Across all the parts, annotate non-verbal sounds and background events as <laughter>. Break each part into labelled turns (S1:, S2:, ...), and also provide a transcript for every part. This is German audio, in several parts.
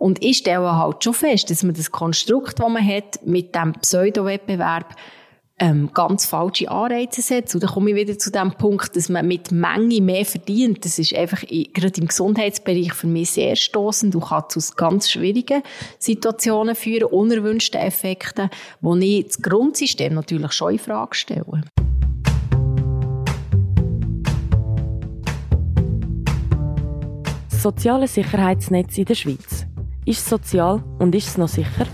S1: Und ich stelle halt schon fest, dass man das Konstrukt, das man hat, mit dem Pseudo-Wettbewerb, ähm, ganz falsche Anreize setzt. Und dann komme ich wieder zu dem Punkt, dass man mit Menge mehr verdient. Das ist einfach gerade im Gesundheitsbereich für mich sehr stoßend und kann zu ganz schwierigen Situationen führen, unerwünschten Effekten, wo ich das Grundsystem natürlich schon in Frage stelle.
S2: Das soziale Sicherheitsnetz in der Schweiz. Ist es sozial und ist es noch sicher?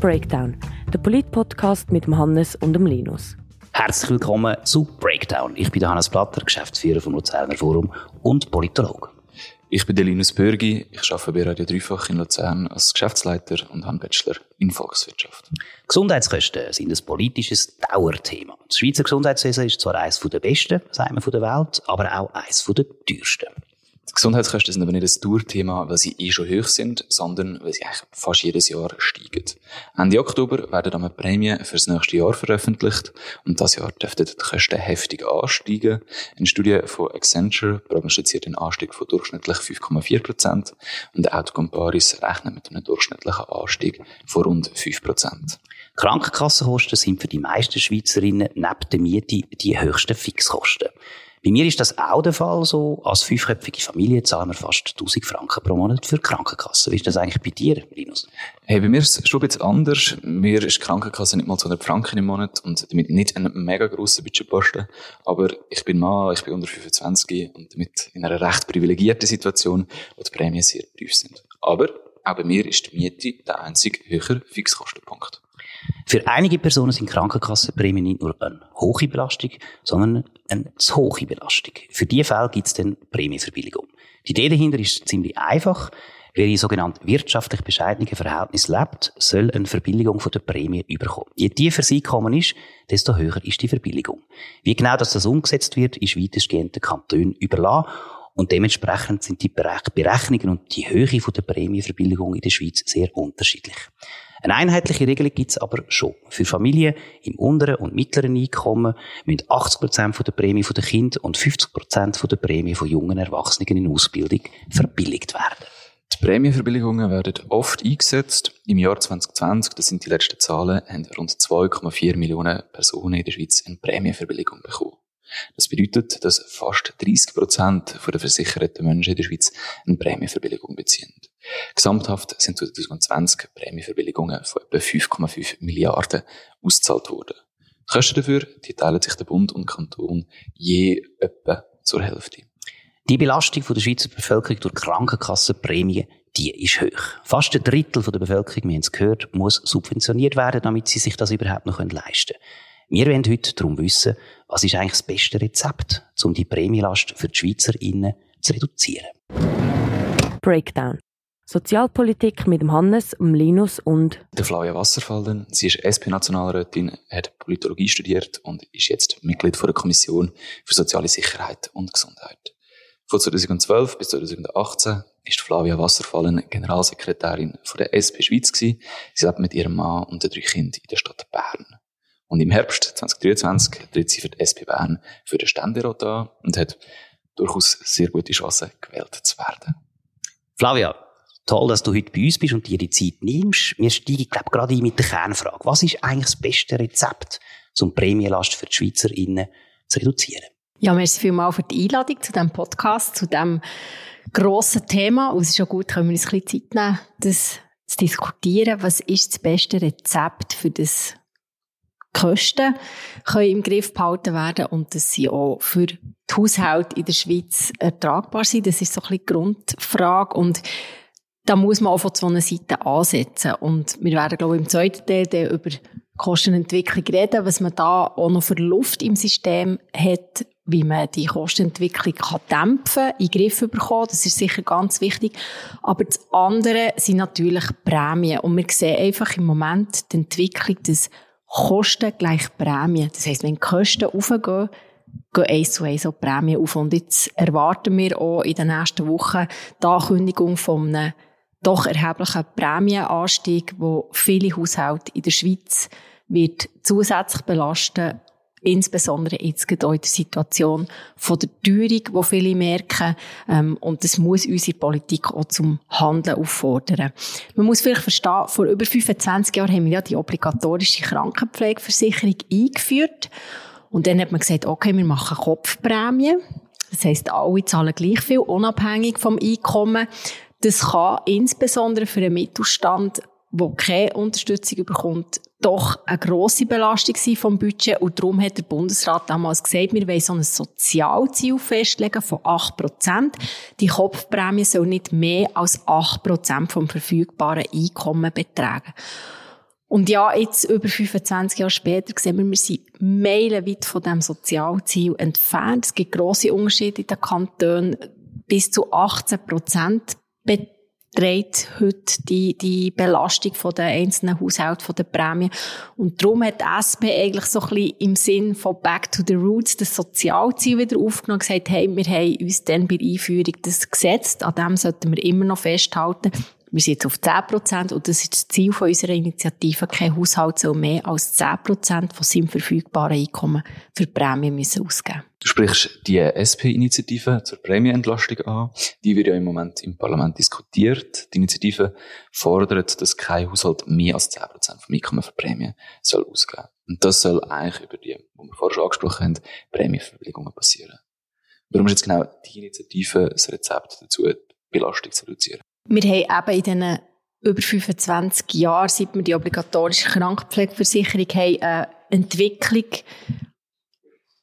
S2: Breakdown der Polit-Podcast mit dem Hannes und dem Linus.
S3: Herzlich willkommen zu Breakdown. Ich bin der Hannes Platter, Geschäftsführer vom Luzerner Forum und Politologe.
S4: Ich bin der Linus Bürgi, ich arbeite bei Radio Dreifach in Luzern als Geschäftsleiter und habe einen Bachelor in Volkswirtschaft.
S3: Gesundheitskosten sind ein politisches Dauerthema. Das Schweizer Gesundheitswesen ist zwar eines der besten, sagen wir, von der Welt, aber auch eines der teuersten.
S4: Die Gesundheitskosten sind aber nicht ein Tourthema, weil sie eh schon hoch sind, sondern weil sie eigentlich fast jedes Jahr steigen. Ende Oktober werden dann Prämien für das nächste Jahr veröffentlicht und das Jahr dürften die Kosten heftig ansteigen. Eine Studie von Accenture prognostiziert einen Anstieg von durchschnittlich 5,4 Prozent und der Autocomparis rechnet mit einem durchschnittlichen Anstieg von rund 5 Prozent.
S3: Krankenkassenkosten sind für die meisten Schweizerinnen neben der Miete die höchsten Fixkosten. Bei mir ist das auch der Fall so. Als fünfköpfige Familie zahlen wir fast 1000 Franken pro Monat für Krankenkasse. Wie ist das eigentlich bei dir, Linus?
S4: Hey, bei mir ist es schon ein bisschen anders. Mir ist die Krankenkasse nicht mal 200 Franken im Monat und damit nicht ein mega grosser Budgetposten. Aber ich bin Mann, ich bin unter 25 und damit in einer recht privilegierten Situation, wo die Prämien sehr tief sind. Aber auch bei mir ist die Miete der einzige höhere Fixkostenpunkt.
S3: Für einige Personen sind Krankenkassenprämien nicht nur eine hohe Belastung, sondern eine zu hohe Belastung. Für diese Fälle gibt es dann Prämienverbilligung. Die Idee dahinter ist ziemlich einfach. Wer in sogenannten wirtschaftlich bescheidenen Verhältnissen lebt, soll eine Verbilligung von der Prämie überkommen. Je tiefer das Einkommen ist, desto höher ist die Verbilligung. Wie genau das, das umgesetzt wird, ist weitestgehend den Kantonen überlassen. Und dementsprechend sind die Berechnungen und die Höhe der Prämienverbilligung in der Schweiz sehr unterschiedlich. Eine einheitliche Regelung gibt es aber schon. Für Familien im unteren und mittleren Einkommen müssen 80% der Prämie der Kinder und 50% der Prämie von jungen Erwachsenen in Ausbildung verbilligt werden.
S4: Die Prämienverbilligungen werden oft eingesetzt. Im Jahr 2020, das sind die letzten Zahlen, haben rund 2,4 Millionen Personen in der Schweiz eine Prämienverbilligung bekommen. Das bedeutet, dass fast 30 Prozent der versicherten Menschen in der Schweiz eine Prämienverbilligung beziehen. Gesamthaft sind 2020 Prämienverbilligungen von etwa 5,5 Milliarden ausgezahlt worden. Die Kosten dafür die teilen sich der Bund und Kanton je etwa zur Hälfte.
S3: Die Belastung der Schweizer Bevölkerung durch Krankenkassenprämien die ist hoch. Fast ein Drittel der Bevölkerung, wir haben es gehört, muss subventioniert werden, damit sie sich das überhaupt noch leisten können. Wir wollen heute darum wissen, was ist eigentlich das beste Rezept, um die Prämienlast für die SchweizerInnen zu reduzieren.
S2: Breakdown. Sozialpolitik mit dem Hannes, dem Linus und
S4: der Flavia Wasserfallen. Sie ist SP-Nationalrätin, hat Politologie studiert und ist jetzt Mitglied der Kommission für soziale Sicherheit und Gesundheit. Von 2012 bis 2018 ist Flavia Wasserfallen Generalsekretärin von der SP Schweiz gewesen. Sie lebt mit ihrem Mann und den drei Kindern in der Stadt Bern. Und im Herbst 2023 tritt sie für die SP Bern für den Ständerat an und hat durchaus sehr gute Chancen, gewählt zu werden.
S3: Flavia, toll, dass du heute bei uns bist und dir die Zeit nimmst. Wir steigen, glaube gerade ein mit der Kernfrage. Was ist eigentlich das beste Rezept, um Prämienlast für die SchweizerInnen zu reduzieren?
S1: Ja, merci vielmals für die Einladung zu diesem Podcast, zu diesem grossen Thema. Und es ist schon gut, können wir uns ein bisschen Zeit nehmen, das zu diskutieren. Was ist das beste Rezept für das Kosten können im Griff behalten werden und dass sie auch für die Haushalte in der Schweiz ertragbar sind. Das ist so ein bisschen die Grundfrage und da muss man auch von so einer Seite ansetzen. Und wir werden, glaube ich, im zweiten Teil über Kostenentwicklung reden, was man da auch noch für Luft im System hat, wie man die Kostenentwicklung kann dämpfen in den Griff bekommen. Das ist sicher ganz wichtig. Aber das andere sind natürlich Prämien. Und wir sehen einfach im Moment die Entwicklung, dass Kosten gleich Prämie. Das heisst, wenn die Kosten aufgehen, gehen eins zu eins auch die Prämie auf. Und jetzt erwarten wir auch in den nächsten Wochen die Ankündigung von einem doch erheblichen Prämienanstieg, wo viele Haushalte in der Schweiz wird zusätzlich belasten insbesondere jetzt gerade in der Situation von der Teuerung, die viele merken. Ähm, und das muss unsere Politik auch zum Handeln auffordern. Man muss vielleicht verstehen, vor über 25 Jahren haben wir ja die obligatorische Krankenpflegeversicherung eingeführt. Und dann hat man gesagt, okay, wir machen Kopfprämie. Das heisst, alle zahlen gleich viel, unabhängig vom Einkommen. Das kann insbesondere für einen Mittelstand, der keine Unterstützung bekommt, doch eine grosse Belastung sein vom Budget. Und darum hat der Bundesrat damals gesagt, wir wollen so ein Sozialziel festlegen von 8 Prozent. Die Kopfprämie soll nicht mehr als 8 Prozent vom verfügbaren Einkommen betragen. Und ja, jetzt über 25 Jahre später sehen wir, wir sind meilenweit von dem Sozialziel entfernt. Es gibt grosse Unterschiede in den Kantonen. Bis zu 18 Prozent beträgt heute die, die Belastung von den einzelnen Haushalten von der Prämie. Und darum hat SP eigentlich so ein bisschen im Sinn von Back to the Roots das Sozialziel wieder aufgenommen und gesagt, hey, wir haben uns dann bei der Einführung das gesetzt, an dem sollten wir immer noch festhalten. Wir sind jetzt auf 10 Prozent und das ist das Ziel von unserer Initiative. Kein Haushalt soll mehr als 10 Prozent von seinem verfügbaren Einkommen für Prämien müssen ausgeben.
S4: Du sprichst die SP-Initiative zur Prämienentlastung an. Die wird ja im Moment im Parlament diskutiert. Die Initiative fordert, dass kein Haushalt mehr als 10 Prozent vom Einkommen für Prämien soll ausgeben. Und das soll eigentlich über die, wo wir vorher schon angesprochen haben, Prämienverbilligungen passieren. Warum ist jetzt genau die Initiative das Rezept dazu, die Belastung zu reduzieren?
S1: Wir haben eben in diesen über 25 Jahren, seit wir die obligatorische Krankenpflegeversicherung haben, eine Entwicklung,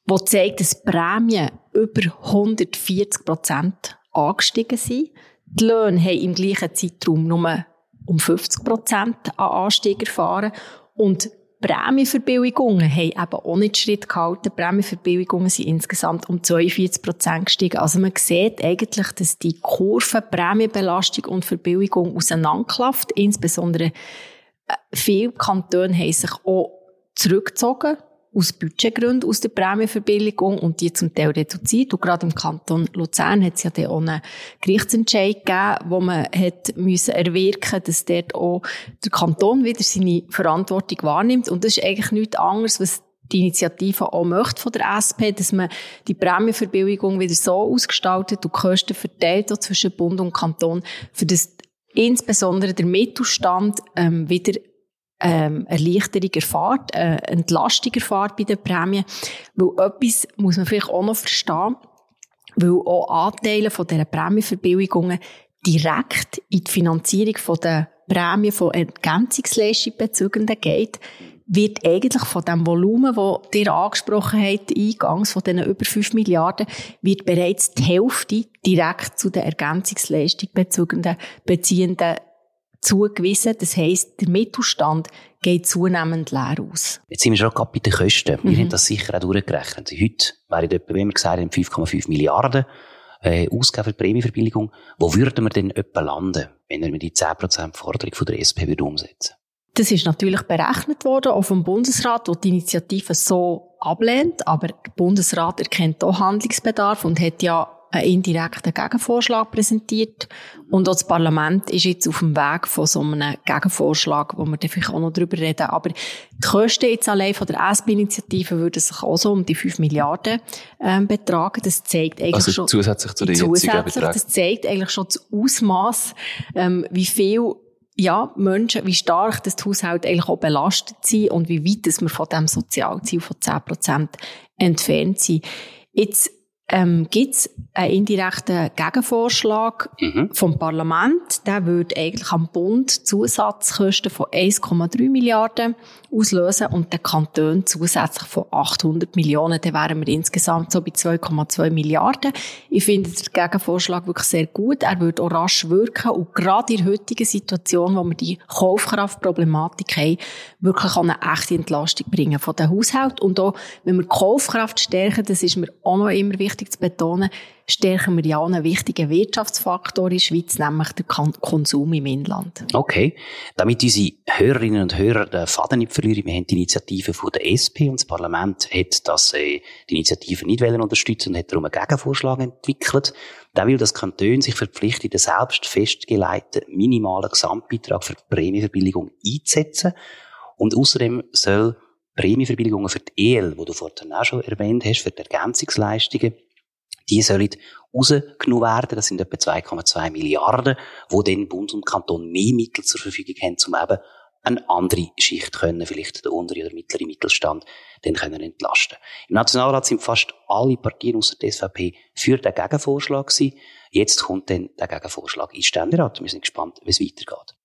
S1: die zeigt, dass Prämien über 140 Prozent angestiegen sind. Die Löhne haben im gleichen Zeitraum nur um 50 Prozent an Anstieg erfahren und Prämienverbilligungen haben eben auch nicht Schritt gehalten. Prämienverbilligungen sind insgesamt um 42 Prozent gestiegen. Also man sieht eigentlich, dass die Kurve Prämienbelastung und Verbilligung auseinanderklafft. Insbesondere äh, viele Kantone haben sich auch zurückgezogen aus Budgetgründen aus der Prämienverbilligung und die zum Teil reduziert. Und gerade im Kanton Luzern hat es ja dann auch einen Gerichtsentscheid gegeben, wo man hat müssen erwirken, dass dort auch der Kanton wieder seine Verantwortung wahrnimmt. Und das ist eigentlich nichts anderes, was die Initiative auch möchte von der SP, dass man die Prämienverbilligung wieder so ausgestaltet und Kosten verteilt zwischen Bund und Kanton, für das insbesondere der Mittelstand ähm, wieder ähm, Erleichterung erfahrt, äh, Entlastung erfahrt bei den Prämien. Weil etwas muss man vielleicht auch noch verstehen, weil auch Anteile von dieser Prämienverbilligungen direkt in die Finanzierung von der Prämie von Ergänzungsleistungsbezügenden geht, wird eigentlich von dem Volumen, das ihr angesprochen habt, eingangs von diesen über 5 Milliarden, wird bereits die Hälfte direkt zu den Ergänzungsleistungsbezügenden beziehenden zugewiesen. Das heisst, der Mittelstand geht zunehmend leer aus.
S3: Jetzt sind wir schon gerade bei den Kosten. Wir mhm. haben das sicher auch durchgerechnet. Heute wären etwa, wie wir gesagt haben, 5,5 Milliarden äh, ausgegeben für die Prämieverbilligung. Wo würden wir denn etwa landen, wenn wir die 10% Forderung von der SP würde umsetzen
S1: das ist natürlich berechnet worden, auch vom Bundesrat, der die Initiative so ablehnt. Aber der Bundesrat erkennt auch Handlungsbedarf und hat ja einen indirekten Gegenvorschlag präsentiert. Und auch das Parlament ist jetzt auf dem Weg von so einem Gegenvorschlag, wo wir dann vielleicht auch noch drüber reden. Aber die Kosten jetzt allein von der SP-Initiative würden sich auch so um die 5 Milliarden ähm, betragen. Das zeigt eigentlich
S4: also
S1: schon...
S4: zusätzlich zu den
S1: jetzigen Das zeigt eigentlich schon das Ausmaß, ähm, wie viel ja, Menschen, wie stark das die Haushalte eigentlich auch belastet sind und wie weit dass wir von dem Sozialziel von 10% entfernt sind. Jetzt ähm, gibt es einen indirekten Gegenvorschlag mhm. vom Parlament. Der würde eigentlich am Bund Zusatzkosten von 1,3 Milliarden auslösen und der Kanton zusätzlich von 800 Millionen. Dann wären wir insgesamt so bei 2,2 Milliarden. Ich finde den Gegenvorschlag wirklich sehr gut. Er würde auch rasch wirken und gerade in der heutigen Situation, wo wir die Kaufkraftproblematik haben, wirklich eine echte Entlastung bringen von den Haushalten. Und auch, wenn wir Kaufkraft stärken, das ist mir auch noch immer wichtig, wichtig zu betonen, stärken wir ja einen wichtigen Wirtschaftsfaktor in der Schweiz, nämlich den Konsum im Inland.
S3: Okay. Damit unsere Hörerinnen und Hörer den Faden nicht verlieren, wir haben die Initiative von der SP und das Parlament hat das, äh, die Initiative nicht unterstützen und hat darum einen Gegenvorschlag entwickelt. Der will, dass Kantone sich verpflichten, den selbst festgelegten minimalen Gesamtbeitrag für die Prämieverbilligung einzusetzen. Und außerdem soll Prämienverbilligungen für die EL, die du vorhin auch schon erwähnt hast, für die Ergänzungsleistungen, die sollen rausgenommen werden. Das sind etwa 2,2 Milliarden, wo dann Bund und Kanton mehr Mittel zur Verfügung haben, um eben eine andere Schicht können, vielleicht der untere oder mittlere Mittelstand, den können entlasten. Im Nationalrat sind fast alle Partien außer der SVP für den Gegenvorschlag gewesen. Jetzt kommt dann der Gegenvorschlag in Ständerat. Wir sind gespannt, wie es weitergeht.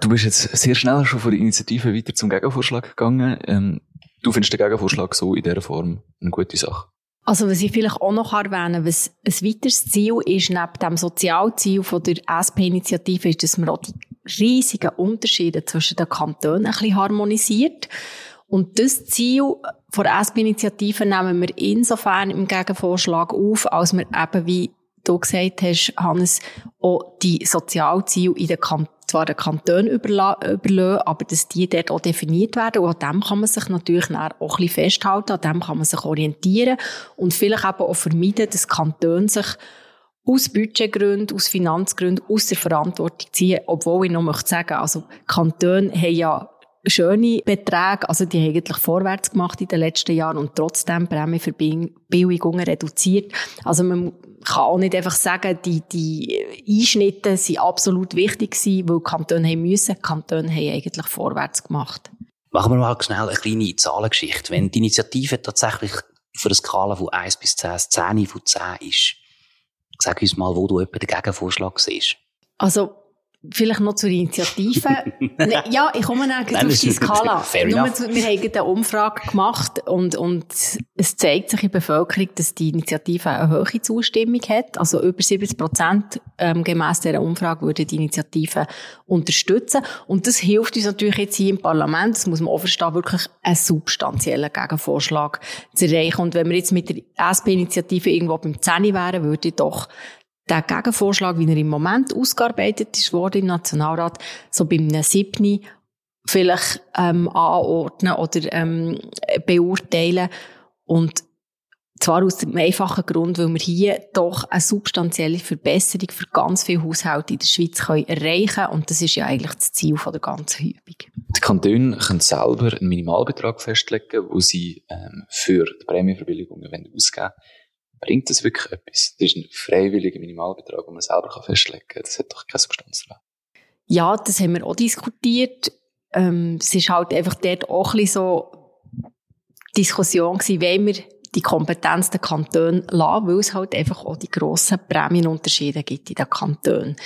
S4: Du bist jetzt sehr schnell schon von der Initiative weiter zum Gegenvorschlag gegangen. Ähm, du findest den Gegenvorschlag so in dieser Form eine gute Sache?
S1: Also was ich vielleicht auch noch erwähnen was ein weiteres Ziel ist, neben dem Sozialziel von der SP-Initiative, ist, dass man auch die riesigen Unterschiede zwischen den Kantonen ein bisschen harmonisiert. Und das Ziel von der SP-Initiative nehmen wir insofern im Gegenvorschlag auf, als wir eben, wie du gesagt hast, Hannes, auch die Sozialziele in den Kantonen zwar den Kanton überlassen, aber dass die dort auch definiert werden. Und an dem kann man sich natürlich auch ein bisschen festhalten, an dem kann man sich orientieren und vielleicht eben auch vermeiden, dass Kanton sich aus Budgetgründen, aus Finanzgründen, aus der Verantwortung ziehen, obwohl ich noch möchte sagen, also Kantone haben ja schöne Beträge, also die haben eigentlich vorwärts gemacht in den letzten Jahren und trotzdem Prämienverbilligungen reduziert. Also man kann auch nicht einfach sagen, die, die Einschnitte sind absolut wichtig gewesen, weil Kantone haben müssen, Kantone haben eigentlich vorwärts gemacht.
S3: Machen wir mal schnell eine kleine Zahlengeschichte. Wenn die Initiative tatsächlich für eine Skala von 1 bis 10, 10 von 10 ist, sag uns mal, wo du etwa den Gegenvorschlag siehst.
S1: Also, Vielleicht noch zur Initiative. <laughs> ne, ja, ich komme Nein, auf die Skala. <laughs> Nur, wir haben eine Umfrage gemacht und, und es zeigt sich in der Bevölkerung, dass die Initiative eine hohe Zustimmung hat. Also über 70 Prozent ähm, gemäss dieser Umfrage würde die Initiative unterstützen. Und das hilft uns natürlich jetzt hier im Parlament, das muss man auch verstehen, wirklich einen substanziellen Gegenvorschlag zu erreichen. Und wenn wir jetzt mit der SP-Initiative irgendwo beim 10 wären, würde ich doch der Gegenvorschlag, wie er im Moment ausgearbeitet ist worden im Nationalrat, so bei einem siebten vielleicht ähm, anordnen oder ähm, beurteilen. Und zwar aus dem einfachen Grund, weil wir hier doch eine substanzielle Verbesserung für ganz viele Haushalte in der Schweiz können erreichen. Und das ist ja eigentlich das Ziel von der ganzen Übung.
S4: Die Kantone können selber einen Minimalbetrag festlegen, wo sie ähm, für die Prämienverbilligungen ausgeben wollen. Bringt das wirklich etwas? Das ist ein freiwilliger Minimalbetrag, den man selber festlegen kann. Das hat doch keine Substanz dran.
S1: Ja, das haben wir auch diskutiert. Ähm, es ist halt einfach dort auch ein bisschen so Diskussion gewesen, wollen wir die Kompetenz der Kantone lassen, weil es halt einfach auch die grossen Prämienunterschiede gibt in den Kantonen.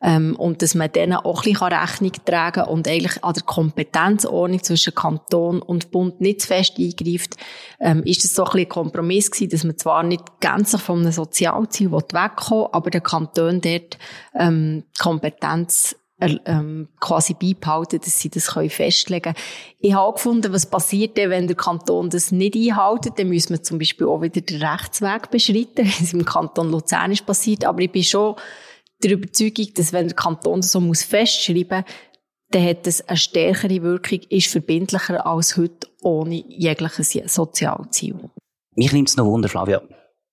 S1: Ähm, und dass man denen auch ein bisschen Rechnung tragen kann und eigentlich an der Kompetenzordnung zwischen Kanton und Bund nicht zu fest eingreift, ähm, ist das so ein bisschen ein Kompromiss gewesen, dass man zwar nicht ganz von einem Sozialziel wegkommen aber der Kanton dort ähm, Kompetenz ähm, quasi beibehalten, dass sie das können festlegen können. Ich habe gefunden, was passiert denn, wenn der Kanton das nicht einhält, dann müssen wir zum Beispiel auch wieder den Rechtsweg beschreiten, <laughs> wie es im Kanton Luzern ist passiert, aber ich bin schon der Überzeugung, dass wenn der Kanton das so muss festschreiben muss, dann hat das eine stärkere Wirkung, ist verbindlicher als heute ohne jegliches Sozialziel.
S3: Mich nimmt es noch Wunder, Flavia,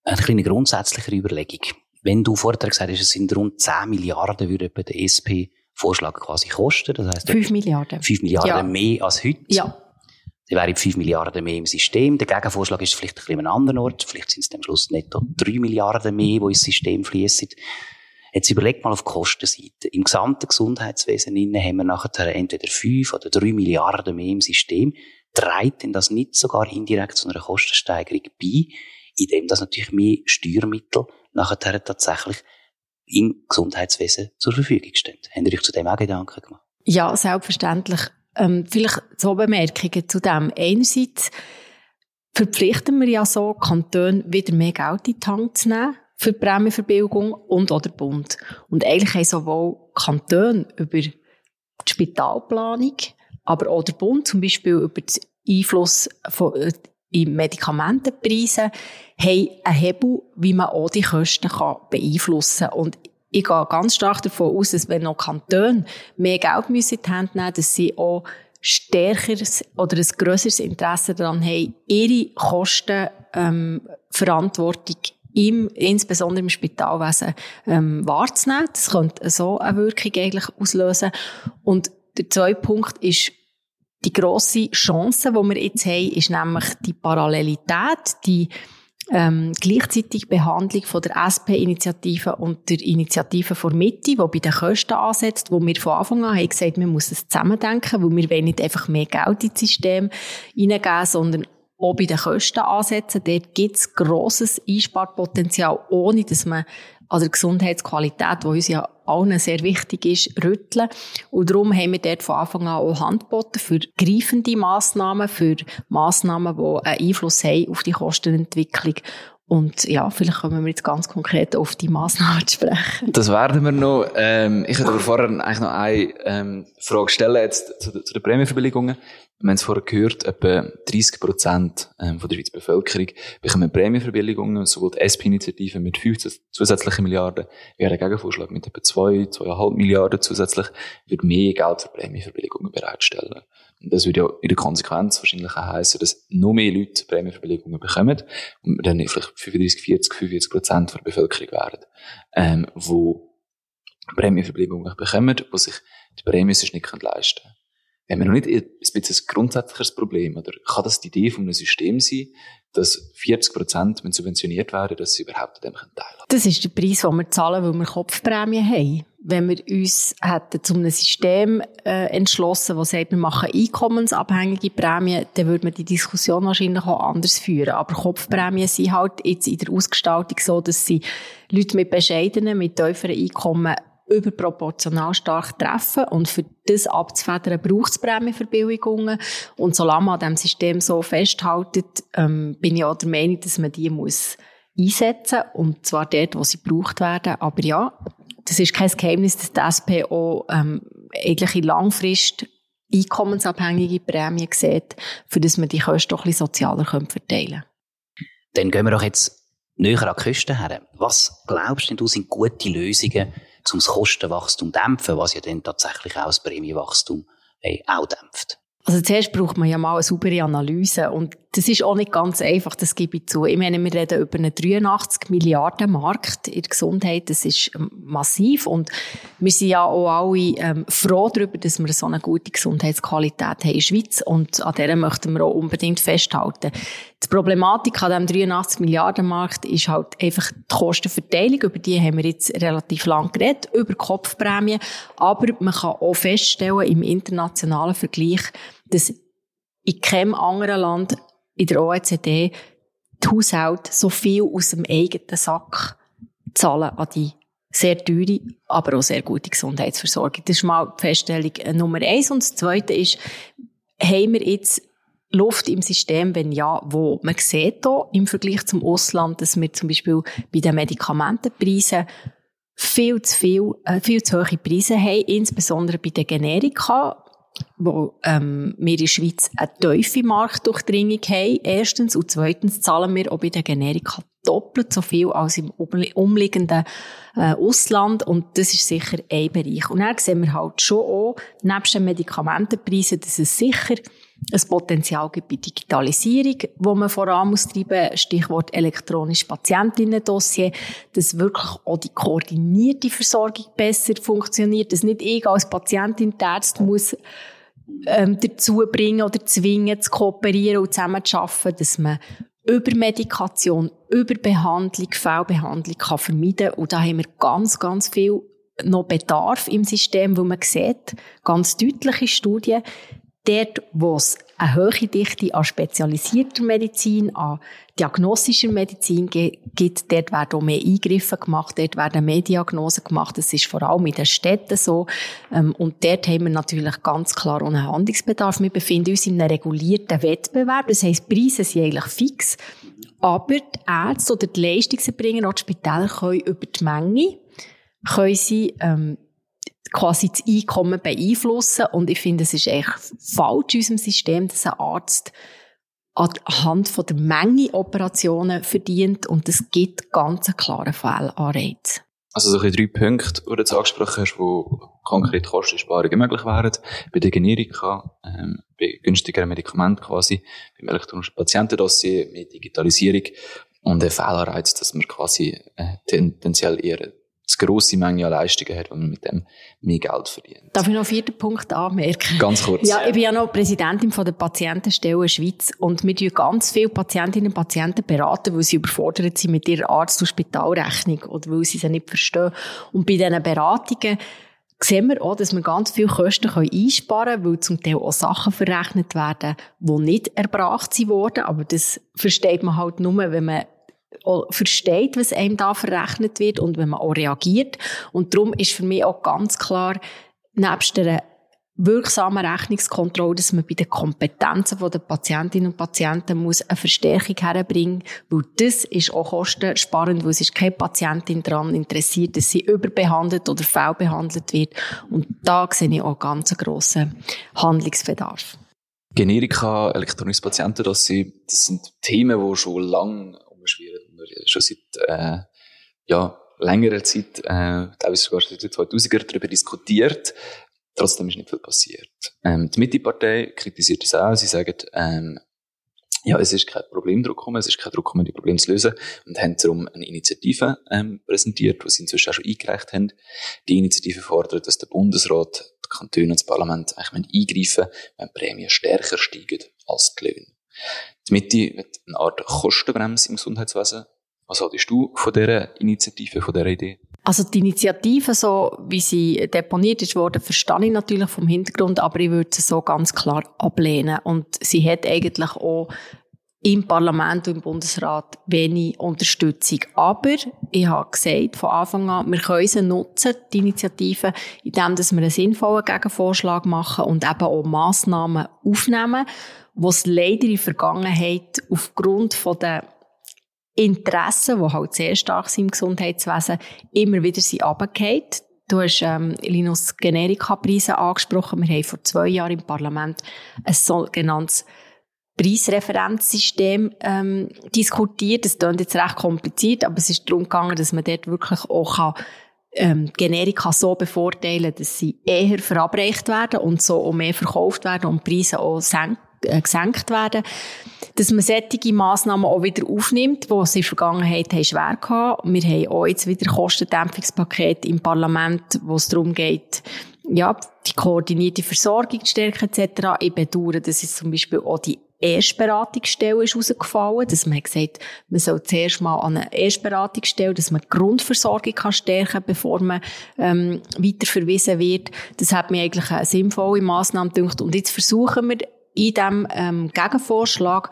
S3: eine kleine grundsätzlichere Überlegung. Wenn du vorher gesagt hast, es sind rund 10 Milliarden, würde bei der SP Vorschlag quasi kosten. Das heißt,
S1: 5 Milliarden.
S3: 5 Milliarden ja. mehr als heute.
S1: Ja.
S3: Dann wären 5 Milliarden mehr im System. Der Gegenvorschlag ist vielleicht ein bisschen an einem anderen Ort. Vielleicht sind es am Schluss netto 3 Milliarden mehr, die ins System fließen. Jetzt überlegt mal auf die Kostenseite. Im gesamten Gesundheitswesen haben wir nachher entweder 5 oder 3 Milliarden mehr im System. Treibt denn das nicht sogar indirekt zu einer Kostensteigerung bei, indem das natürlich mehr Steuermittel nachher tatsächlich im Gesundheitswesen zur Verfügung stehen. Habt ihr euch zu dem auch Gedanken gemacht?
S1: Ja, selbstverständlich. Ähm, vielleicht zwei Bemerkungen zu dem. Einerseits verpflichten wir ja so, Kantone wieder mehr Geld in die Hand zu nehmen für die Prämienverbilligung und oder Bund. Und eigentlich haben sowohl Kantone über die Spitalplanung, aber auch der Bund zum Beispiel über den Einfluss von, äh, in Medikamentenpreisen haben einen Hebel, wie man auch die Kosten kann beeinflussen kann. Und ich gehe ganz stark davon aus, dass wenn noch Kantone mehr Geld müssen in die Hand nehmen dass sie auch stärkeres oder ein grösseres Interesse daran haben, ihre Kostenverantwortung ähm, im, insbesondere im Spitalwesen ähm, wahrzunehmen. Das könnte so eine Wirkung eigentlich auslösen. Und der zweite Punkt ist die grosse Chance, die wir jetzt haben, ist nämlich die Parallelität, die ähm, gleichzeitige Behandlung von der SP-Initiative und der Initiative vor Mitte, die bei den Kosten ansetzt, wo wir von Anfang an haben gesagt, man muss es zusammendenken, weil wir wollen nicht einfach mehr Geld ins System hineingeben, sondern auch bei den Kosten ansetzen. Dort gibt es grosses Einsparpotenzial, ohne dass man an der Gesundheitsqualität, die uns ja allen sehr wichtig ist, rütteln. Und darum haben wir dort von Anfang an auch Handboten für greifende Massnahmen, für Massnahmen, die einen Einfluss haben auf die Kostenentwicklung. Und ja, vielleicht kommen wir jetzt ganz konkret auf die Massnahmen sprechen.
S4: Das werden wir noch. Ähm, ich hätte aber vorher eigentlich noch eine ähm, Frage stellen jetzt zu, zu den Prämienverbilligungen. Wir haben es vorher gehört, etwa 30 Prozent ähm, von der Schweizer Bevölkerung bekommen Prämienverbilligungen, sowohl die SP-Initiative mit 15 zusätzlichen Milliarden, wie der Gegenvorschlag mit etwa 2, 2,5 Milliarden zusätzlich, wird mehr Geld für Prämienverbilligungen bereitstellen. Und das würde ja in der Konsequenz wahrscheinlich auch heissen, dass noch mehr Leute Prämienverbilligungen bekommen und dann vielleicht 35, 40, 45 Prozent der Bevölkerung werden, ähm, wo Prämienverbilligungen bekommen, die sich die Prämie nicht leisten können haben wir noch nicht ein bisschen ein grundsätzliches Problem? Oder kann das die Idee von einem System sein, dass 40 Prozent subventioniert werden, dass sie überhaupt an dem teilhaben
S1: Das ist der Preis, den wir zahlen, weil wir Kopfprämie haben. Wenn wir uns hätten zu einem System äh, entschlossen, das sagt, wir machen einkommensabhängige Prämien, dann würde man die Diskussion wahrscheinlich auch anders führen. Aber Kopfprämien sind halt jetzt in der Ausgestaltung so, dass sie Leute mit bescheidenen, mit tieferen Einkommen überproportional stark treffen. Und für das abzufedern braucht es Prämienverbilligungen. Und solange man an diesem System so festhaltet, ähm, bin ich auch der Meinung, dass man die muss einsetzen und zwar dort, wo sie gebraucht werden. Aber ja, das ist kein Geheimnis, dass die SPO ähm, eigentlich in Langfrist einkommensabhängige Prämien sieht, für das man die Kosten doch ein bisschen sozialer verteilen
S3: können. Dann gehen wir doch jetzt näher an die Kosten her. Was glaubst du, sind gute Lösungen um Kostenwachstum dämpfen, was ja dann tatsächlich auch das Prämienwachstum äh, auch dämpft.
S1: Also zuerst braucht man ja mal eine saubere Analyse und das ist auch nicht ganz einfach, das gebe ich zu. Ich meine, wir reden über einen 83 Milliarden Markt in der Gesundheit, das ist ähm, massiv und wir sind ja auch alle ähm, froh darüber, dass wir so eine gute Gesundheitsqualität haben in der Schweiz und an der möchten wir auch unbedingt festhalten. Die Problematik an diesem 83 Milliarden Markt ist halt einfach die Kostenverteilung, über die haben wir jetzt relativ lang geredet, über Kopfprämien, aber man kann auch feststellen im internationalen Vergleich, dass in keinem anderen Land in der OECD die Haushalte so viel aus dem eigenen Sack zahlen an die sehr teure, aber auch sehr gute Gesundheitsversorgung. Das ist mal die Feststellung Nummer eins. Und das Zweite ist, haben wir jetzt Luft im System, wenn ja, wo? Man sieht hier im Vergleich zum Ausland, dass wir zum Beispiel bei den Medikamentenpreisen viel zu viel, äh, viel zu hohe Preise haben, insbesondere bei den Generika wo ähm, wir in der Schweiz eine tiefe Marktdurchdringung haben, erstens. Und zweitens zahlen wir auch bei den Generika doppelt so viel als im umliegenden äh, Ausland. Und das ist sicher ein Bereich. Und dann sehen wir halt schon auch, nebst den Medikamentenpreisen, dass es sicher ein Potenzial gibt bei Digitalisierung, wo man voran muss. Treiben, Stichwort elektronisches Patientinnen-Dossier, dass wirklich auch die koordinierte Versorgung besser funktioniert, dass nicht ich als Patientin die Ärzte muss ähm, dazu bringen oder zwingen, zu kooperieren und zusammen zu arbeiten, dass man über Medikation, über Behandlung, Fehlbehandlung kann vermeiden. Und da haben wir ganz, ganz viel noch Bedarf im System, wo man sieht, ganz deutliche Studien, dort, wo es eine hohe Dichte an spezialisierter Medizin, an diagnostischer Medizin gibt, dort werden auch mehr Eingriffe gemacht, dort werden mehr Diagnosen gemacht. Das ist vor allem in den Städten so. Ähm, und dort haben wir natürlich ganz klar einen Handlungsbedarf. Wir befinden uns in einem regulierten Wettbewerb. Das heisst, Preise sind eigentlich fix. Aber die Ärzte oder die Leistungserbringer, auch die Spitäler, können über die Menge können sie ähm, quasi das Einkommen beeinflussen. Und ich finde, es ist echt falsch in unserem System, dass ein Arzt anhand von der Menge Operationen verdient und es gibt ganz einen klaren Fehlanreiz.
S4: Also so drei Punkte, die du jetzt angesprochen hast, wo konkret Kosteneinsparungen möglich wären. Bei der Generika, ähm, bei günstigeren Medikamenten quasi, beim elektronischen Patientendossier, mit Digitalisierung und ein Fehlanreiz, dass man quasi äh, tendenziell eher zu grosse Menge an Leistungen hat, wenn man mit dem mehr Geld verdient.
S1: Darf ich noch einen vierten Punkt anmerken?
S4: Ganz kurz.
S1: Ja, ich bin ja noch Präsidentin von der Patientenstelle Schweiz und wir tun ganz viele Patientinnen und Patienten beraten, weil sie überfordert sind mit ihrer Arzt- und Spitalrechnung oder weil sie sie nicht verstehen. Und bei diesen Beratungen sehen wir auch, dass wir ganz viele Kosten einsparen können, weil zum Teil auch Sachen verrechnet werden, die nicht erbracht wurden. Aber das versteht man halt nur, wenn man versteht, was einem da verrechnet wird und wenn man auch reagiert. Und darum ist für mich auch ganz klar, nebst der wirksamen Rechnungskontrolle, dass man bei den Kompetenzen der Patientinnen und Patienten muss eine Verstärkung herbringen weil das ist auch kostensparend, weil es ist keine Patientin daran interessiert, dass sie überbehandelt oder fehlbehandelt wird. Und da sehe ich auch ganz grossen Handlungsbedarf.
S4: Generika, elektronische Patienten, das sind, das sind Themen, die schon lange umschwirren, schon seit äh, ja, längerer Zeit, äh, teilweise sogar seit den 2000er, darüber diskutiert. Trotzdem ist nicht viel passiert. Ähm, die Mitte-Partei kritisiert das auch. Sie sagen, ähm, ja, es ist kein Problemdruck gekommen, es ist kein Druck gekommen, die Probleme zu lösen und haben darum eine Initiative ähm, präsentiert, die sie inzwischen auch schon eingereicht haben. Die Initiative fordert, dass der Bundesrat, die Kantone und das Parlament eigentlich eingreifen wenn die Prämien stärker steigen als die Löhne. Die Mitte wird eine Art Kostenbremse im Gesundheitswesen. Was haltest du von dieser Initiative, von dieser Idee?
S1: Also die Initiative, so wie sie deponiert ist worden, verstehe ich natürlich vom Hintergrund, aber ich würde sie so ganz klar ablehnen. Und sie hat eigentlich auch im Parlament und im Bundesrat wenig Unterstützung. Aber ich habe gesagt von Anfang an, wir können sie nutzen, die Initiative, indem wir einen sinnvollen Gegenvorschlag machen und eben auch Massnahmen aufnehmen, es leider in der Vergangenheit aufgrund von der Interessen, die halt sehr stark sind im Gesundheitswesen, immer wieder sind runtergefallen. Du hast ähm, Linus Generika-Preise angesprochen. Wir haben vor zwei Jahren im Parlament ein sogenanntes Preisreferenzsystem ähm, diskutiert. Das klingt jetzt recht kompliziert, aber es ist darum gegangen, dass man dort wirklich auch kann, ähm, Generika so bevorteilen, dass sie eher verabreicht werden und so auch mehr verkauft werden und Preise auch senken äh, gesenkt werden. Dass man solche Massnahmen auch wieder aufnimmt, die es in der Vergangenheit schwer hatten. Wir haben auch jetzt wieder Kostendämpfungspaket im Parlament, wo es darum geht, ja, die koordinierte Versorgung zu stärken etc. Ich bedauere, dass es zum Beispiel auch die Erstberatungsstelle ist rausgefallen, dass man gesagt man soll zuerst mal an eine Erstberatungsstelle, dass man die Grundversorgung kann stärken bevor man ähm, weiter verwiesen wird. Das hat mir eigentlich eine sinnvolle Massnahme gedacht. Und jetzt versuchen wir in diesem ähm, Gegenvorschlag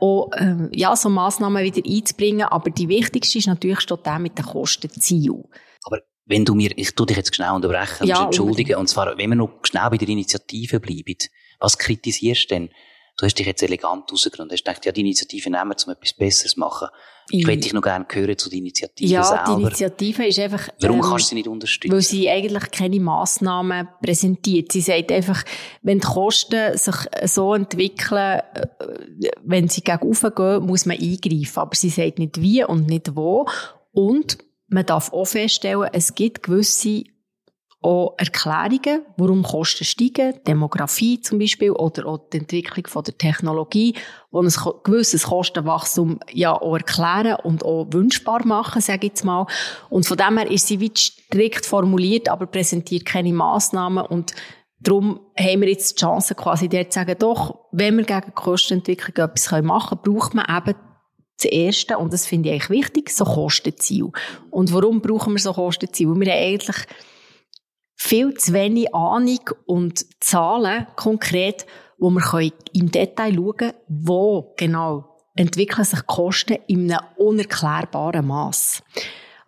S1: auch ähm, ja, so Massnahmen wieder einzubringen. Aber die wichtigste ist natürlich steht der mit den Kostenzielen.
S3: Aber wenn du mir, ich tu dich jetzt schnell unterbrechen, ja, entschuldigen, und zwar, wenn wir noch schnell bei der Initiative bleiben, was kritisierst du denn? Du hast dich jetzt elegant rausgenommen. Du hast gedacht, ja, die Initiative nehmen wir, um etwas Besseres zu machen. Ich möchte dich noch gerne hören zu der Initiative
S1: ja,
S3: selber.
S1: Ja, die Initiative ist einfach...
S3: Warum ähm, kannst du sie nicht unterstützen?
S1: Weil sie eigentlich keine Massnahmen präsentiert. Sie sagt einfach, wenn die Kosten sich so entwickeln, äh, wenn sie gegen gehen, muss man eingreifen. Aber sie sagt nicht wie und nicht wo. Und man darf auch feststellen, es gibt gewisse auch Erklärungen, warum Kosten steigen, Demografie zum Beispiel oder auch die Entwicklung von der Technologie, die ein gewisses Kostenwachstum ja auch erklären und auch wünschbar machen, sage ich jetzt mal. Und von dem her ist sie wie strikt formuliert, aber präsentiert keine Massnahmen und Darum haben wir jetzt die Chance, quasi dort zu sagen, doch, wenn wir gegen Kostenentwicklung etwas machen können, braucht man eben das Erste, und das finde ich eigentlich wichtig, so Kostenziel. Und warum brauchen wir so Kostenziel? Weil wir eigentlich viel zu wenig Ahnung und Zahlen konkret, wo wir im Detail schauen können, wo genau entwickeln sich Kosten in einem unerklärbaren Maß.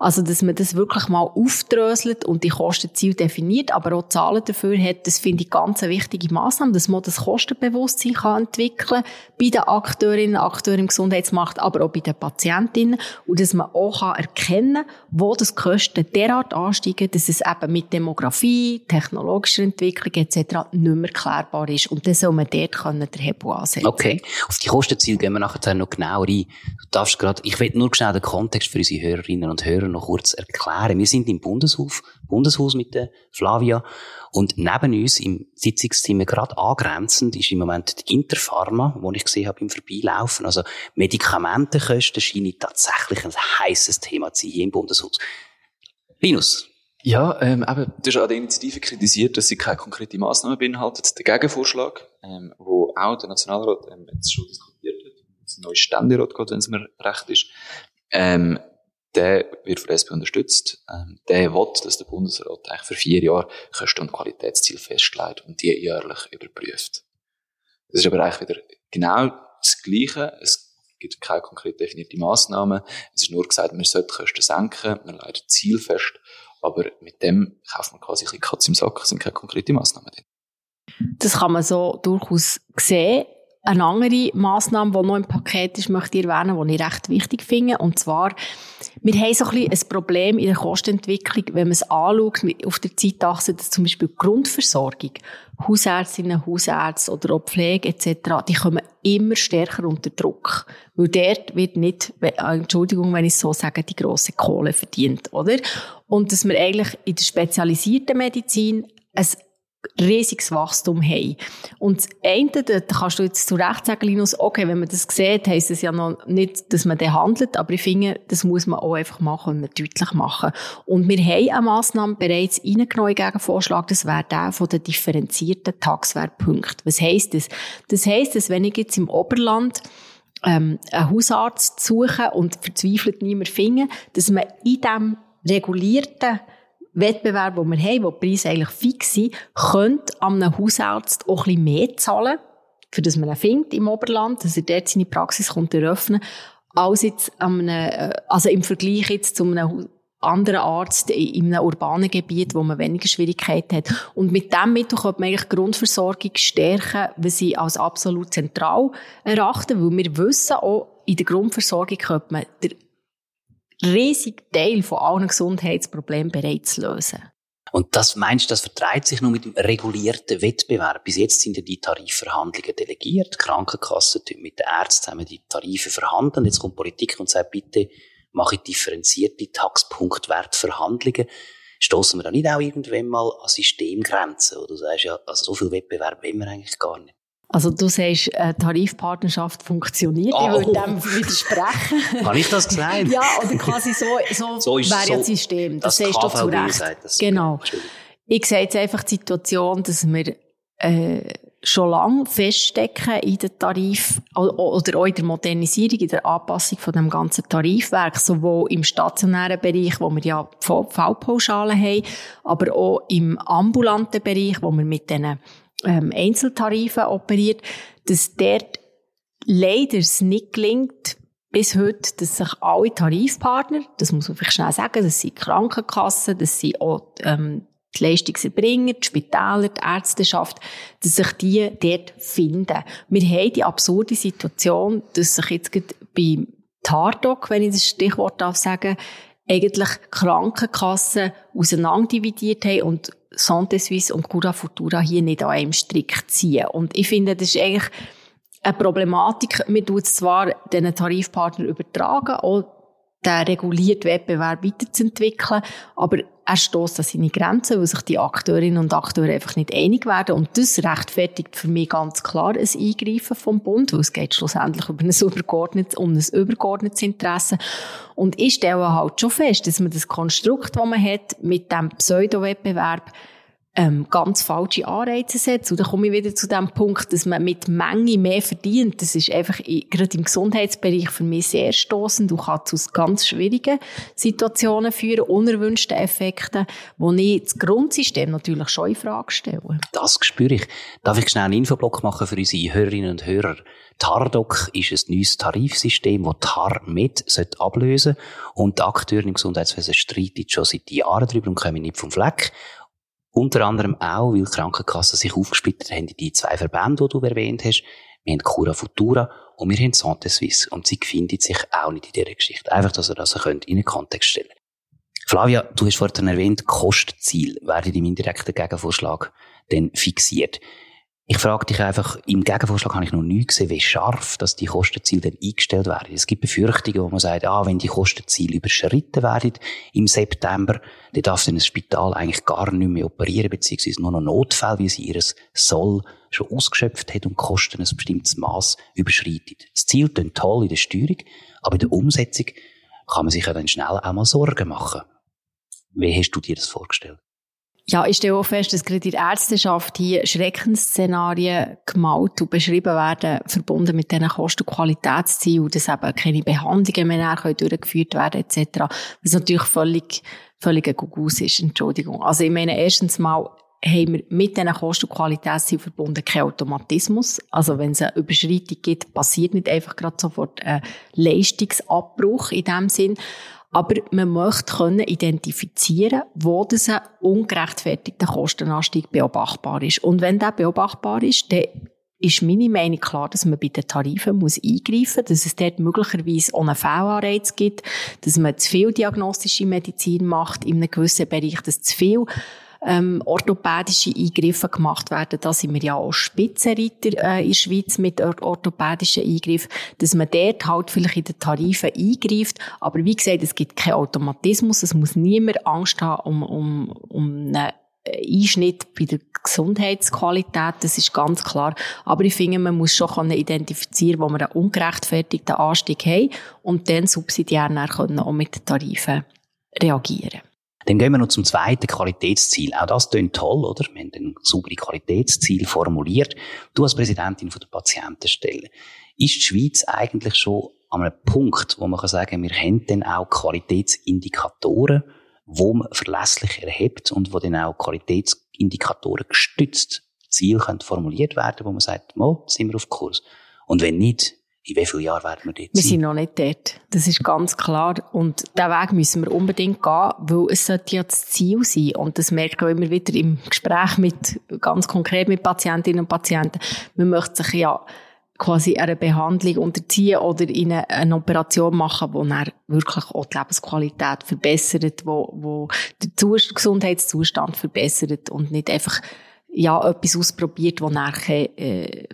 S1: Also, dass man das wirklich mal aufdröselt und die Kostenziele definiert, aber auch Zahlen dafür hat, das finde ich ganz eine wichtige Maßnahme, dass man das Kostenbewusstsein kann entwickeln bei den Akteurinnen und Akteuren im Gesundheitsmarkt, aber auch bei den Patientinnen und dass man auch kann erkennen wo das Kosten derart ansteigen, dass es eben mit Demografie, technologischer Entwicklung etc. nicht mehr klärbar ist. Und dann soll man dort können den Hebel ansetzen.
S3: Okay, auf die Kostenziele gehen wir nachher noch genauer ein. Du darfst gerade, ich will nur schnell den Kontext für unsere Hörerinnen und Hörer noch kurz erklären. Wir sind im Bundeshaus, Bundeshaus mit der Flavia und neben uns im Sitzungszimmer gerade angrenzend ist im Moment die Interpharma, wo ich gesehen habe im Vorbeilaufen. Also Medikamentenkosten scheinen tatsächlich ein heißes Thema zu sein hier im Bundeshaus. Linus.
S4: Ja, ähm, eben, du hast an der Initiative kritisiert, dass sie keine konkrete Massnahmen beinhaltet. Der Gegenvorschlag, ähm, wo auch der Nationalrat ähm, jetzt schon diskutiert hat, ein neues Ständerat geht, wenn es mir recht ist, ähm, der wird von der SP unterstützt. Ähm, der will, dass der Bundesrat eigentlich für vier Jahre Kosten- und Qualitätsziele festlegt und die jährlich überprüft. Das ist aber eigentlich wieder genau das Gleiche. Es gibt keine konkret definierte Massnahmen. Es ist nur gesagt, man sollte Kosten senken, man leitet Ziel fest, aber mit dem kauft man quasi ein bisschen Katz im Sack, es sind keine konkreten Massnahmen drin.
S1: Das kann man so durchaus sehen. Eine andere Massnahme, die noch im Paket ist, möchte ich erwähnen, die ich recht wichtig finde. Und zwar, wir haben so ein, bisschen ein Problem in der Kostenentwicklung, wenn man es anschaut, auf der Zeitachse, dass zum Beispiel die Grundversorgung, Hausärztinnen, Hausärzte oder auch Pflege etc., die kommen immer stärker unter Druck. Weil dort wird nicht, äh, Entschuldigung, wenn ich so sage, die grosse Kohle verdient, oder? Und dass wir eigentlich in der spezialisierten Medizin ein riesiges Wachstum haben. Und das eine, da kannst du jetzt zu Recht sagen, Linus, okay, wenn man das sieht, heisst es ja noch nicht, dass man den handelt, aber ich finde, das muss man auch einfach machen und deutlich machen. Und wir haben eine Massnahme bereits reingenommen gegen Vorschlag, das wäre der von den differenzierten Tagswertpunkten. Was heisst das? Das heisst, dass wenn ich jetzt im Oberland ähm, einen Hausarzt suche und verzweifelt niemand finde, dass man in diesem regulierten Wettbewerb, den wir haben, wo die Preise eigentlich fix sind, könnte einem Hausarzt auch ein bisschen mehr zahlen, für das man ihn findet im Oberland, dass er dort seine Praxis kommt eröffnen, als jetzt einem, äh, also im Vergleich jetzt zu einem anderen Arzt in einem urbanen Gebiet, wo man weniger Schwierigkeiten hat. Und mit dem Mittel könnte man eigentlich die Grundversorgung stärken, weil sie als absolut zentral erachten, weil wir wissen auch, in der Grundversorgung könnte man riesigen Teil von allen Gesundheitsproblemen bereits lösen.
S3: Und das meinst du, das vertreibt sich nur mit dem regulierten Wettbewerb? Bis jetzt sind ja die Tarifverhandlungen delegiert. Die Krankenkassen mit den Ärzten zusammen die Tarife verhandeln. Jetzt kommt Politik und sagt, bitte mache differenzierte Taxpunktwertverhandlungen. Stoßen wir da nicht auch irgendwann mal an Systemgrenzen? Oder du sagst ja, also so viel Wettbewerb wollen wir eigentlich gar nicht.
S1: Also du sagst, eine Tarifpartnerschaft funktioniert. Oh. Ich würde dem widersprechen. <laughs>
S3: Kann ich das gesagt?
S1: ja, oder quasi so, so, <laughs> so wäre ja das System. Das, das sagst du zu Recht. Sagt, genau. Ich sehe jetzt einfach die Situation, dass wir äh, schon lange feststecken in den Tarif oder auch in der Modernisierung, in der Anpassung von dem ganzen Tarifwerk, sowohl im stationären Bereich, wo wir ja V-Pauschalen haben, aber auch im ambulanten Bereich, wo wir mit diesen ähm, Einzeltarifen operiert, dass dort leider es nicht gelingt, bis heute, dass sich alle Tarifpartner, das muss man vielleicht schnell sagen, das sind Krankenkassen, das sind auch ähm, die Leistungserbringer, die Spitäler, die Ärzteschaft, dass sich die dort finden. Wir haben die absurde Situation, dass sich jetzt bei Tardoc, wenn ich das Stichwort darf sagen, eigentlich Krankenkassen auseinanderdividiert haben und Santé Suisse und Cura Futura hier nicht an einem Strick ziehen. Und ich finde, das ist eigentlich eine Problematik. Man tut zwar den Tarifpartner übertragen, auch den regulierten Wettbewerb weiterzuentwickeln, aber er stößt an seine Grenzen, weil sich die Akteurinnen und Akteure einfach nicht einig werden. Und das rechtfertigt für mich ganz klar ein Eingreifen vom Bund, weil es geht schlussendlich über ein übergeordnetes, um ein übergeordnetes Interesse. Und ich stelle halt schon fest, dass man das Konstrukt, das man hat, mit dem Pseudo-Wettbewerb, ähm, ganz falsche Anreize setzt. Und dann komme ich wieder zu dem Punkt, dass man mit Menge mehr verdient. Das ist einfach gerade im Gesundheitsbereich für mich sehr stoßend. Du kannst zu ganz schwierigen Situationen führen, unerwünschten Effekten, wo ich das Grundsystem natürlich schon in Frage stelle.
S3: Das spüre ich. Darf ich schnell einen Infoblock machen für unsere Hörerinnen und Hörer? TARDOC ist ein neues Tarifsystem, das TARMED ablösen sollte. Und die Akteure im Gesundheitswesen streiten schon seit Jahren darüber und kommen nicht vom Fleck. Unter anderem auch, weil die Krankenkassen sich aufgesplittet haben in die zwei Verbände, die du erwähnt hast. Wir haben Cura Futura und wir haben Santé Suisse. Und sie findet sich auch nicht in dieser Geschichte. Einfach, dass ihr das könnt in den Kontext stellen Flavia, du hast vorhin erwähnt, Kostziel werden im indirekten Gegenvorschlag dann fixiert. Ich frage dich einfach, im Gegenvorschlag habe ich noch nie gesehen, wie scharf dass die Kostenziele dann eingestellt werden. Es gibt Befürchtungen, wo man sagt, ah, wenn die Kostenziele überschritten werden im September, dann darf dann das Spital eigentlich gar nicht mehr operieren, beziehungsweise nur noch Notfall, wie sie ihres Soll schon ausgeschöpft hat und Kosten ein bestimmtes Maß überschreitet. Das Ziel klingt toll in der Steuerung, aber in der Umsetzung kann man sich ja dann schnell auch mal Sorgen machen. Wie hast du dir das vorgestellt?
S1: Ja, ich stelle auch fest, dass gerade in der Ärzteschaft hier Schreckensszenarien gemalt und beschrieben werden, verbunden mit diesen Kosten- und Qualitätszielen, dass eben keine Behandlungen mehr durchgeführt werden etc. Was natürlich völlig, völlig ein Gugus ist, Entschuldigung. Also ich meine, erstens mal haben wir mit diesen Kosten- und Qualitätszielen verbunden keinen Automatismus. Also wenn es eine Überschreitung gibt, passiert nicht einfach gerade sofort ein Leistungsabbruch in dem Sinn. Aber man möchte können identifizieren, wo das ein ungerechtfertigter Kostenanstieg beobachtbar ist. Und wenn der beobachtbar ist, dann ist meine Meinung klar, dass man bei den Tarifen muss eingreifen muss, dass es dort möglicherweise einen Fehlanreiz gibt, dass man zu viel diagnostische Medizin macht in einem gewissen Bereich, dass zu viel ähm, orthopädische Eingriffe gemacht werden. Da sind wir ja auch Spitzenreiter äh, in der Schweiz mit orthopädischen Eingriffen, dass man dort halt vielleicht in den Tarifen eingreift. Aber wie gesagt, es gibt keinen Automatismus. Es muss niemand Angst haben um, um, um einen Einschnitt bei der Gesundheitsqualität, das ist ganz klar. Aber ich finde, man muss schon identifizieren, wo wir einen ungerechtfertigten Anstieg haben und dann subsidiär auch mit den Tarifen reagieren.
S3: Dann gehen wir noch zum zweiten Qualitätsziel. Auch das klingt toll, oder? Wir haben ein saubere Qualitätsziel formuliert. Du als Präsidentin von der Patientenstelle. Ist die Schweiz eigentlich schon an einem Punkt, wo man kann sagen, wir haben dann auch Qualitätsindikatoren, wo man verlässlich erhebt und wo dann auch Qualitätsindikatoren gestützt Ziel formuliert werden, wo man sagt, mal, sind wir auf Kurs. Und wenn nicht, in wie vielen Jahren werden wir dort
S1: Wir sind noch nicht dort. Das ist ganz klar. Und diesen Weg müssen wir unbedingt gehen, weil es sollte ja das Ziel sein. Und das merken wir immer wieder im Gespräch mit, ganz konkret mit Patientinnen und Patienten. Man möchte sich ja quasi einer Behandlung unterziehen oder in eine, eine Operation machen, die dann wirklich auch die Lebensqualität verbessert, wo, wo den Zust Gesundheitszustand verbessert und nicht einfach ja, etwas ausprobiert, wo nachher, äh,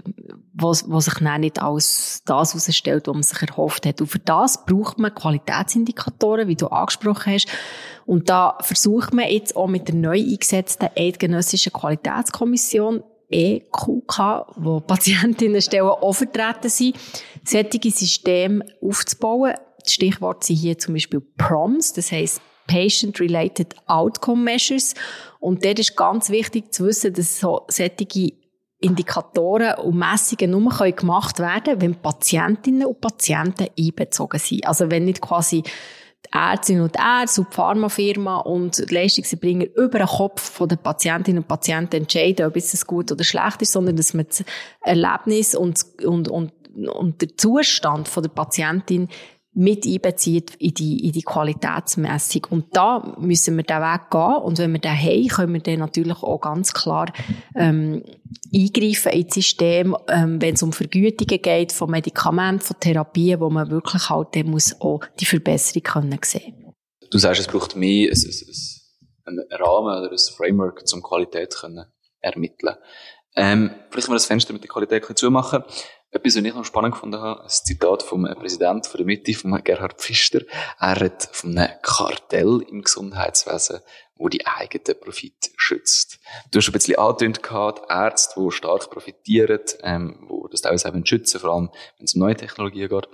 S1: wo, wo sich dann nicht als das herausstellt, was man sich erhofft hat. Und für das braucht man Qualitätsindikatoren, wie du angesprochen hast. Und da versucht man jetzt auch mit der neu eingesetzten Eidgenössischen Qualitätskommission EQK, wo <laughs> Patientinnenstellen auch vertreten sind, solche Systeme aufzubauen. Stichwort sind hier zum Beispiel PROMS, das heisst Patient-Related Outcome Measures. Und dort ist ganz wichtig zu wissen, dass so solche Indikatoren und Messungen nur gemacht werden können, wenn Patientinnen und Patienten einbezogen sind. Also wenn nicht quasi die Ärztinnen und Ärzte und die Pharmafirma und die Leistungserbringer über den Kopf der Patientinnen und Patienten entscheiden, ob es gut oder schlecht ist, sondern dass man das Erlebnis und, und, und, und der Zustand der Patientin mit einbezieht in die, in die Qualitätsmessung. Und da müssen wir den Weg gehen. Und wenn wir den haben, können wir dann natürlich auch ganz klar ähm, eingreifen ins System, ähm, wenn es um Vergütungen geht von Medikamenten, von Therapien, wo man wirklich halt dann muss auch die Verbesserung können sehen
S4: Du sagst, es braucht mehr ein, ein, ein Rahmen oder ein Framework, um Qualität können ermitteln. Ähm, vielleicht mal das Fenster mit der Qualität zumachen. Etwas, was ich noch spannend gefunden habe, ein Zitat vom Präsidenten von der Mitte, von Gerhard Pfister. Er hat von einem Kartell im Gesundheitswesen, wo die eigenen Profit schützt. Du hast ein bisschen angetönt gehabt, Ärzte, die stark profitieren, ähm, wo das teilweise eben schützen, vor allem wenn es um neue Technologien geht.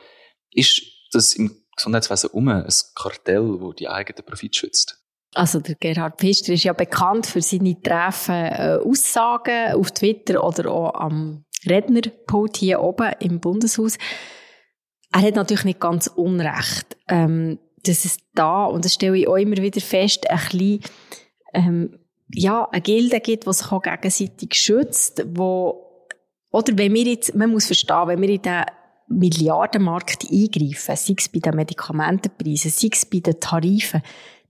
S4: Ist das im Gesundheitswesen um ein Kartell, wo die eigenen Profit schützt?
S1: Also der Gerhard Pfister ist ja bekannt für seine Treffen, äh, Aussagen auf Twitter oder auch am Rednerpult hier oben im Bundeshaus. Er hat natürlich nicht ganz Unrecht, ähm, dass es da, und das stelle ich auch immer wieder fest, ein bisschen, ähm, ja, eine Gilde gibt, die sich auch gegenseitig schützt, wo, oder wenn wir jetzt, man muss verstehen, wenn wir in den Milliardenmarkt eingreifen, sei es bei den Medikamentenpreisen, sei es bei den Tarifen,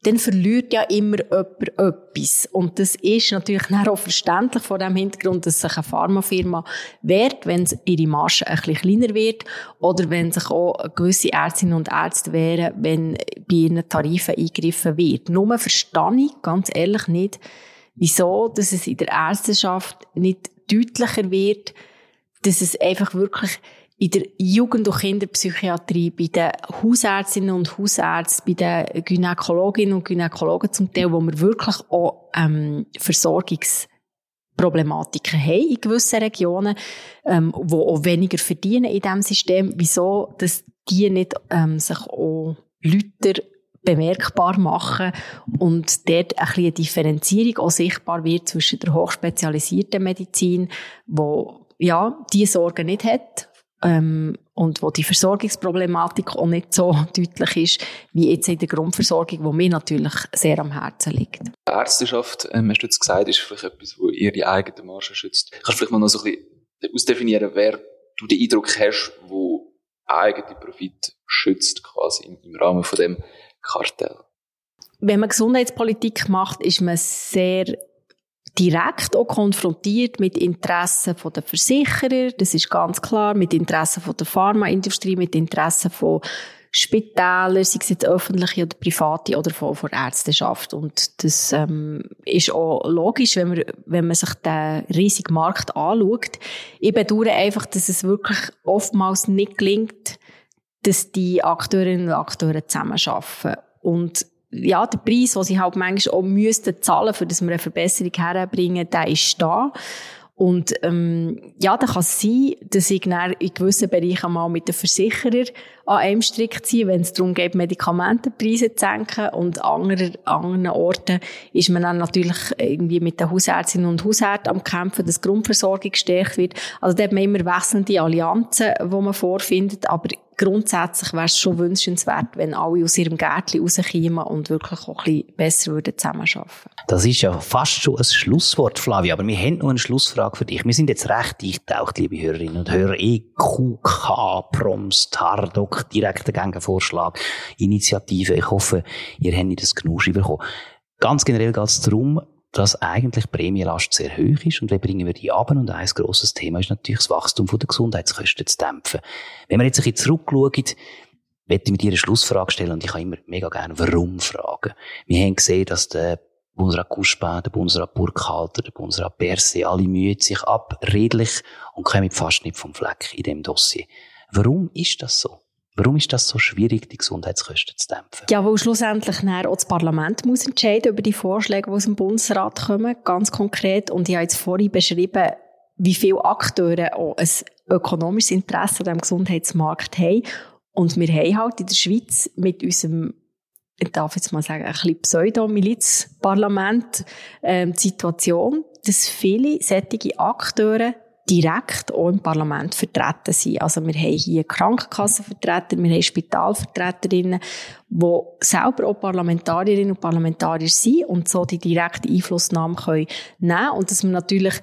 S1: dann verliert ja immer jemand etwas. Und das ist natürlich auch verständlich vor dem Hintergrund, dass sich eine Pharmafirma wehrt, wenn ihre Masche ein bisschen kleiner wird oder wenn sich auch gewisse Ärztinnen und Ärzte wehren, wenn bei ihren Tarifen eingegriffen wird. Nur verstehe ich ganz ehrlich nicht, wieso dass es in der Ärzteschaft nicht deutlicher wird, dass es einfach wirklich in der Jugend- und Kinderpsychiatrie, bei den Hausärztinnen und Hausärzten, bei den Gynäkologinnen und Gynäkologen zum Teil, wo wir wirklich auch ähm, Versorgungsproblematiken haben in gewissen Regionen, ähm, wo auch weniger verdienen in diesem System. Wieso, dass die nicht ähm, sich auch Leute bemerkbar machen und dort ein bisschen eine Differenzierung auch sichtbar wird zwischen der hochspezialisierten Medizin, wo ja die Sorgen nicht hat ähm, und wo die Versorgungsproblematik auch nicht so deutlich ist, wie jetzt in der Grundversorgung, wo mir natürlich sehr am Herzen liegt.
S4: Die Ärzteschaft, ähm, hast du jetzt gesagt, ist vielleicht etwas, wo ihre eigene Marge schützt. Kannst du vielleicht mal noch so ein bisschen ausdefinieren, wer du den Eindruck hast, wo eigene Profit schützt, quasi im, im Rahmen von dem Kartell?
S1: Wenn man Gesundheitspolitik macht, ist man sehr direkt auch konfrontiert mit Interessen der Versicherer, das ist ganz klar, mit Interessen der Pharmaindustrie, mit Interessen von Spitälern, sei es jetzt öffentliche oder private oder von, von Ärzteschaft. Und das ähm, ist auch logisch, wenn man, wenn man sich den riesigen Markt anschaut. Ich bedauere einfach, dass es wirklich oftmals nicht gelingt, dass die Akteurinnen und Akteure zusammenarbeiten. Und ja, der Preis, den sie halt manchmal auch müssten zahlen, für dass wir eine Verbesserung herbringen, der ist da. Und ähm, ja, dann kann es sein, dass ich in gewissen Bereichen mal mit den Versicherer an einem Strick ziehe, wenn es darum geht, Medikamentenpreise zu senken. Und an anderen, anderen Orten ist man dann natürlich irgendwie mit den Hausärztinnen und Hausärzten am Kämpfen, dass die Grundversorgung gestärkt wird. Also da hat man immer wechselnde Allianzen, die man vorfindet. Aber grundsätzlich wäre es schon wünschenswert, wenn alle aus ihrem Gärtchen rauskommen und wirklich auch ein bisschen besser würden zusammenarbeiten
S3: Das ist ja fast schon ein Schlusswort, Flavia, aber wir haben noch eine Schlussfrage für dich. Wir sind jetzt recht eingetaucht, liebe Hörerinnen und Hörer. EQK, Proms, TARDOC, direkter Gegenvorschlag, Initiative. Ich hoffe, ihr habt das Knusch bekommen. Ganz generell geht es darum, dass eigentlich Prämienlast sehr hoch ist und wie bringen wir die ab? Und ein grosses Thema ist natürlich das Wachstum der Gesundheitskosten zu dämpfen. Wenn wir jetzt ein bisschen zurückschauen, möchte ich mit dir eine Schlussfrage stellen und ich kann immer mega gerne Warum fragen. Wir haben gesehen, dass der Bundesrat Kuschba, der Bundesrat Burkhalter, der Bundesrat Berse, alle mühen sich ab, redlich und kommen fast nicht vom Fleck in dem Dossier. Warum ist das so? Warum ist das so schwierig, die Gesundheitskosten zu dämpfen?
S1: Ja, weil schlussendlich auch das Parlament muss entscheiden über die Vorschläge, die aus dem Bundesrat kommen, ganz konkret. Und ich habe jetzt vorhin beschrieben, wie viele Akteure auch ein ökonomisches Interesse an dem Gesundheitsmarkt haben. Und wir haben halt in der Schweiz mit unserem ich darf jetzt mal sagen, ein bisschen Pseudo-Milizparlament, ähm, die Situation, dass viele sättige Akteure direkt auch im Parlament vertreten sind. Also wir haben hier Krankenkassenvertreter, wir haben Spitalvertreterinnen, die selber auch Parlamentarierinnen und Parlamentarier sind und so die direkte Einflussnahme können nehmen und dass man natürlich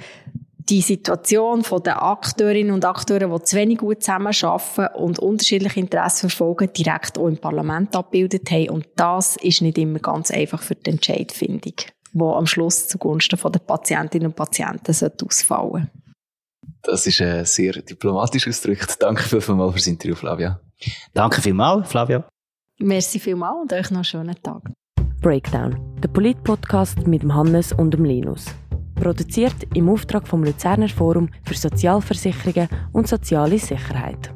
S1: die Situation der Akteurinnen und Akteure, die zu wenig gut zusammenarbeiten und unterschiedliche Interessen verfolgen, direkt auch im Parlament abgebildet haben. Und das ist nicht immer ganz einfach für die Entscheidfindung, die am Schluss zugunsten der Patientinnen und Patienten ausfallen sollte.
S4: Das ist äh, sehr diplomatisch ausgedrückt. Danke vielmals fürs Interview, Flavia.
S3: Danke vielmals, Flavia.
S1: Merci vielmals und euch noch einen schönen Tag.
S2: Breakdown, der Polit-Podcast mit dem Hannes und dem Linus. Produziert im Auftrag vom Luzerner Forum für Sozialversicherungen und soziale Sicherheit.